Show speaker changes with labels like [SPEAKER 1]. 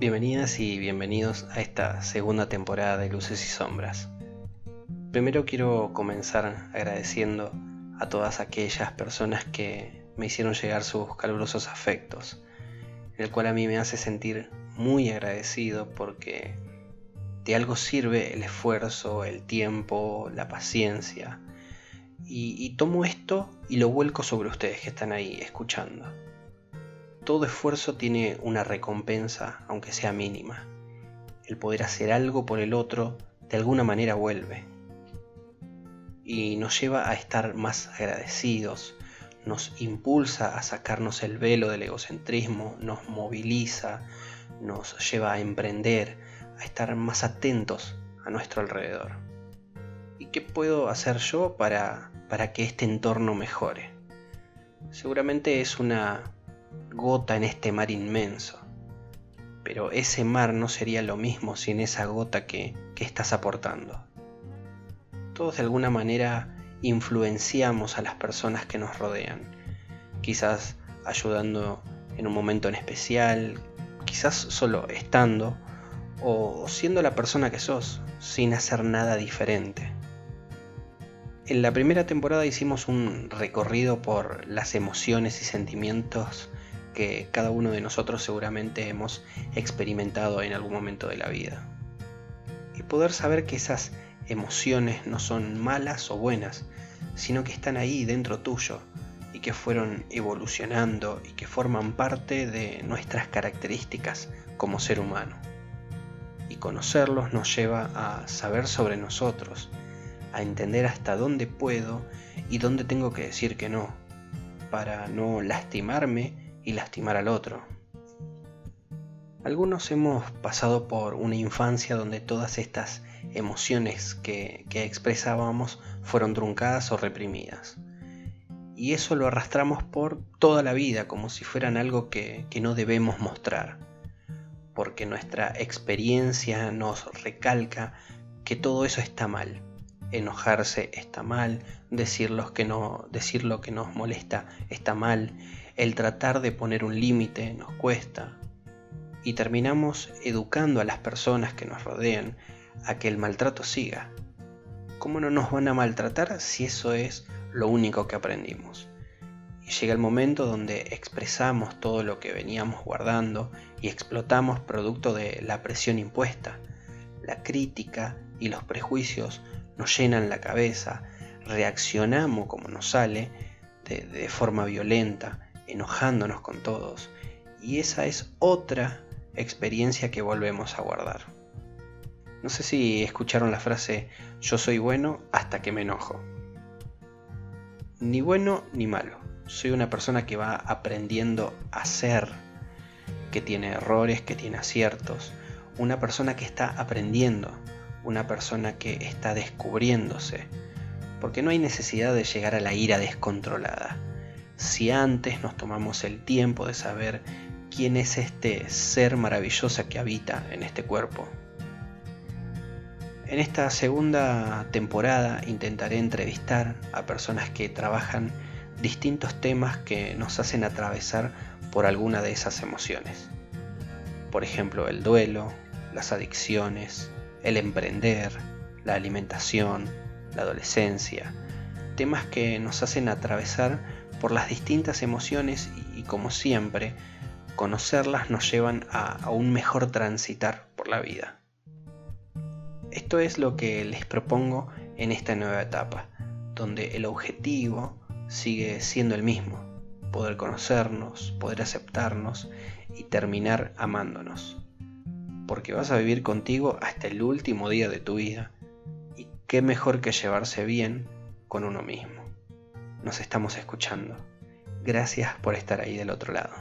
[SPEAKER 1] Bienvenidas y bienvenidos a esta segunda temporada de Luces y Sombras. Primero quiero comenzar agradeciendo a todas aquellas personas que me hicieron llegar sus calurosos afectos, el cual a mí me hace sentir muy agradecido porque de algo sirve el esfuerzo, el tiempo, la paciencia. Y, y tomo esto y lo vuelco sobre ustedes que están ahí escuchando todo esfuerzo tiene una recompensa, aunque sea mínima. El poder hacer algo por el otro de alguna manera vuelve. Y nos lleva a estar más agradecidos, nos impulsa a sacarnos el velo del egocentrismo, nos moviliza, nos lleva a emprender, a estar más atentos a nuestro alrededor. ¿Y qué puedo hacer yo para, para que este entorno mejore? Seguramente es una gota en este mar inmenso. Pero ese mar no sería lo mismo sin esa gota que, que estás aportando. Todos de alguna manera influenciamos a las personas que nos rodean, quizás ayudando en un momento en especial, quizás solo estando o siendo la persona que sos, sin hacer nada diferente. En la primera temporada hicimos un recorrido por las emociones y sentimientos que cada uno de nosotros seguramente hemos experimentado en algún momento de la vida. Y poder saber que esas emociones no son malas o buenas, sino que están ahí dentro tuyo y que fueron evolucionando y que forman parte de nuestras características como ser humano. Y conocerlos nos lleva a saber sobre nosotros, a entender hasta dónde puedo y dónde tengo que decir que no, para no lastimarme y lastimar al otro. Algunos hemos pasado por una infancia donde todas estas emociones que, expresábamos fueron truncadas o reprimidas. Y eso lo arrastramos por toda la vida como si fueran algo que, que no debemos mostrar. Porque nuestra experiencia nos recalca que todo eso está mal. Enojarse está mal, decir lo que, no, decir lo que nos molesta está mal, el tratar de poner un límite nos cuesta y terminamos educando a las personas que nos rodean a que el maltrato siga. ¿Cómo no nos van a maltratar si eso es lo único que aprendimos? Llega el momento donde expresamos todo lo que veníamos guardando y explotamos producto de la presión impuesta. La crítica y los prejuicios nos llenan la cabeza, reaccionamos como nos sale de, forma violenta enojándonos con todos. Y esa es otra experiencia que volvemos a guardar. No sé si escucharon la frase yo soy bueno hasta que me enojo. Ni bueno ni malo. Soy una persona que va aprendiendo a ser, que tiene errores, que tiene aciertos. Una persona que está aprendiendo, una persona que está descubriéndose. Porque no hay necesidad de llegar a la ira descontrolada si antes nos tomamos el tiempo de saber quién es este ser maravilloso que habita en este cuerpo. En esta segunda temporada intentaré entrevistar a personas que trabajan distintos temas que nos hacen atravesar por alguna de esas emociones. Por ejemplo, el duelo, las adicciones, el emprender, la alimentación, la adolescencia, temas que nos hacen atravesar por las distintas emociones y, como siempre, conocerlas nos llevan a, un mejor transitar por la vida. Esto es lo que les propongo en esta nueva etapa, donde el objetivo sigue siendo el mismo, poder conocernos, poder aceptarnos y terminar amándonos. Porque vas a vivir contigo hasta el último día de tu vida y qué mejor que llevarse bien con uno mismo nos estamos escuchando. Gracias por estar ahí del otro lado.